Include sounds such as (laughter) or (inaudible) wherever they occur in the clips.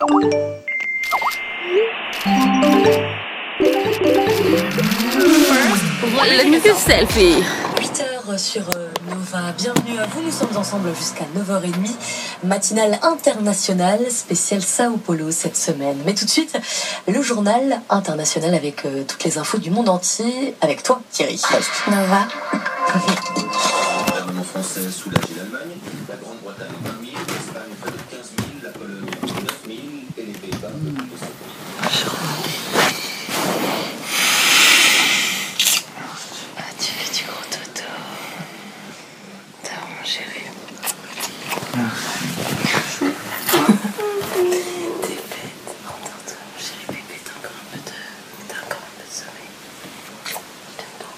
Let me do selfie. 8h sur euh, Nova. Bienvenue à vous. Nous sommes ensemble jusqu'à 9h30. Matinale internationale spéciale Sao Paulo cette semaine. Mais tout de suite, le journal international avec euh, toutes les infos du monde entier. Avec toi, Thierry. Nova. (laughs) Français soulage l'Allemagne, la Grande-Bretagne 20 000, l'Espagne près de 15 000, la Pologne 9 000 et les Pays-Bas de 200 000. Ah, tu fais du gros toto. T'as mon chéri. T'es bête. Endors-toi, mon chéri bébé. T'as encore un peu de. T'as encore un peu de sommeil. Je t'aime trop.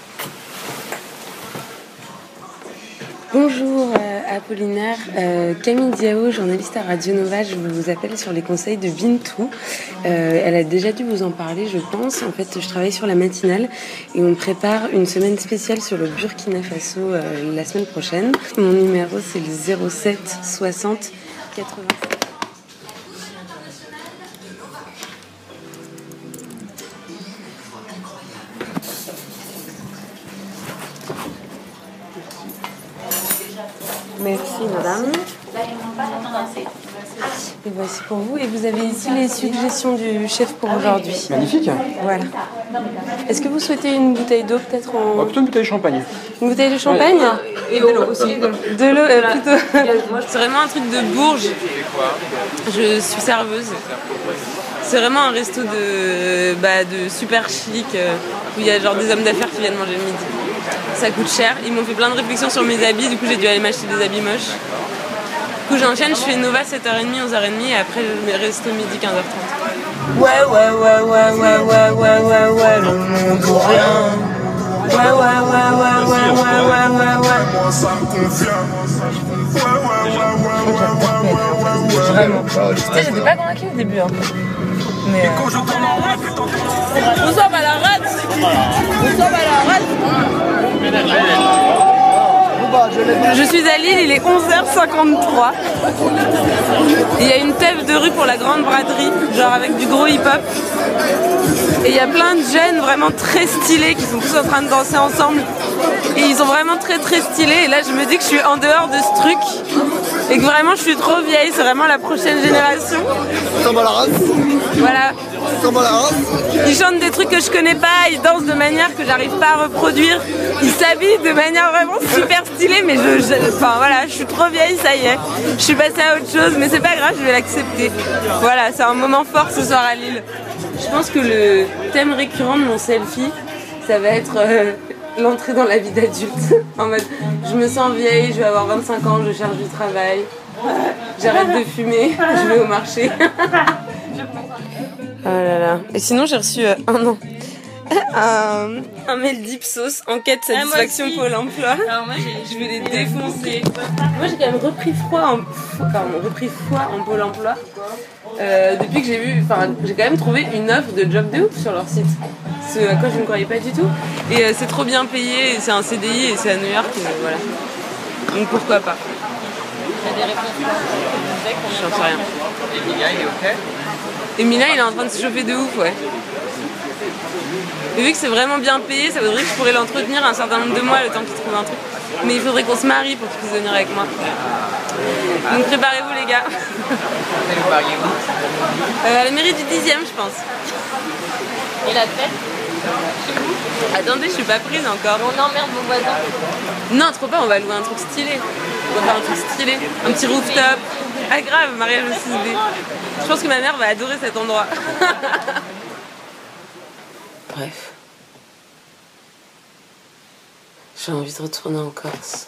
Bonjour euh, Apollinaire, Euh, Camille Diao, journaliste à Radio Nova, je vous appelle sur les conseils de Bintou. Euh, elle a déjà dû vous en parler, je pense. En fait, je travaille sur la matinale et on prépare une semaine spéciale sur le Burkina Faso la semaine prochaine. Mon numéro c'est le 07 60 87. Merci madame. Et voici pour vous. Et vous avez ici les suggestions du chef pour aujourd'hui. Magnifique. Voilà. Est-ce que vous souhaitez une bouteille d'eau peut-être Oh, en... plutôt une bouteille de champagne. Une bouteille de champagne Et de l'eau aussi. De l'eau euh, plutôt. C'est vraiment un truc de Bourges. Je suis serveuse. C'est vraiment un resto de, bah, de super chic euh, où il y a genre des hommes d'affaires qui viennent manger le midi. Ça coûte cher. Ils m'ont fait plein de réflexions sur mes habits, du coup j'ai dû aller m'acheter des habits moches. Du coup j'enchaîne, je fais Nova 7h30, 11h30 et après je resto midi 15h30. Ouais, ouais, ouais, ouais, ouais, ouais, ouais, ouais, ouais, le monde ou rien. Ouais, ouais, ouais, ouais, ouais, ouais, ouais, ouais, ouais. Moi ça me convient. Ouais, ouais, ouais, ouais, ouais, ouais, ouais, ouais, ouais. Vraiment. Tu sais, j'étais pas convaincue au début. Hein. Mais. Quand je tourne en rond, putain, Nous sommes à la rate Nous sommes à la rate Je suis à Lille, il est 11h53. Il y a une teuf de rue pour la grande braderie, genre avec du gros hip-hop. Et il y a plein de jeunes vraiment très stylés qui sont tous en train de danser ensemble. Et ils sont vraiment très très stylés. Et là, je me dis que je suis en dehors de ce truc. Et que vraiment, je suis trop vieille. C'est vraiment la prochaine génération. Voilà. Ils chantent des trucs que je connais pas, ils dansent de manière que j'arrive pas à reproduire. Ils s'habillent de manière vraiment super stylée, mais je, je- enfin voilà, je suis trop vieille, ça y est. Je suis passée à autre chose, mais c'est pas grave, je vais l'accepter. Voilà, c'est un moment fort ce soir à Lille. Je pense que le thème récurrent de mon selfie, ça va être euh, l'entrée dans la vie d'adulte. (laughs) en mode, je me sens vieille, je vais avoir 25 ans, je cherche du travail, j'arrête de fumer, (laughs) je vais au marché. (laughs) Oh là là. Et sinon, j'ai reçu euh, un an. Un, un mail d'Ipsos, enquête satisfaction Pôle emploi. Alors moi. Je vais les défoncer. Moi, j'ai quand même repris froid en, pardon, repris foi en Pôle emploi. Euh, depuis que j'ai vu, enfin, j'ai quand même trouvé une offre de job de ouf sur leur site. Ce à quoi je ne croyais pas du tout. Et euh, c'est trop bien payé, et c'est un CDI et c'est à New York, et voilà. Donc pourquoi pas? T'as des réponses J'en sais rien. Et Mila, il est en train de se chauffer de ouf, ouais. Et vu que c'est vraiment bien payé, ça voudrait que je pourrais l'entretenir un certain nombre de mois le temps qu'il trouve un truc. Mais il faudrait qu'on se marie pour qu'il puisse venir avec moi. Donc préparez-vous les gars. Euh, à la mairie du 10 je pense. Et la fête Attendez, je suis pas prise encore. On emmerde vos voisins. Non, trop pas, on va louer un truc stylé. On va faire un truc stylé. Un petit rooftop. Ah grave, mariage au 6D. Je pense que ma mère va adorer cet endroit. (laughs) Bref. J'ai envie de retourner en Corse.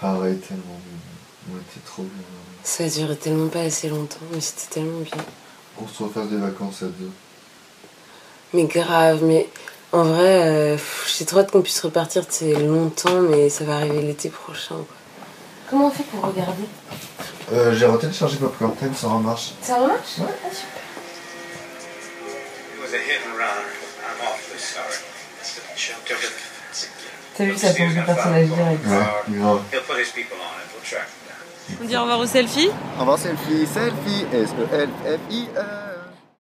Pareil, tellement. On était trop bien. Ça a duré tellement pas assez longtemps, mais c'était tellement bien. On se refasse des vacances à deux. Mais grave, mais en vrai, euh, j'ai trop hâte qu'on puisse repartir tu sais, longtemps, mais ça va arriver l'été prochain. Quoi. Comment on fait pour regarder? Euh, j'ai retéléchargé Popcorn Time, ça remarche. Ça remarche? Ouais. Ah, super. T'as vu, ça change de personnage direct. Ouais. On dit au revoir au selfie Au revoir selfie, selfie, S-E-L-F-I-E.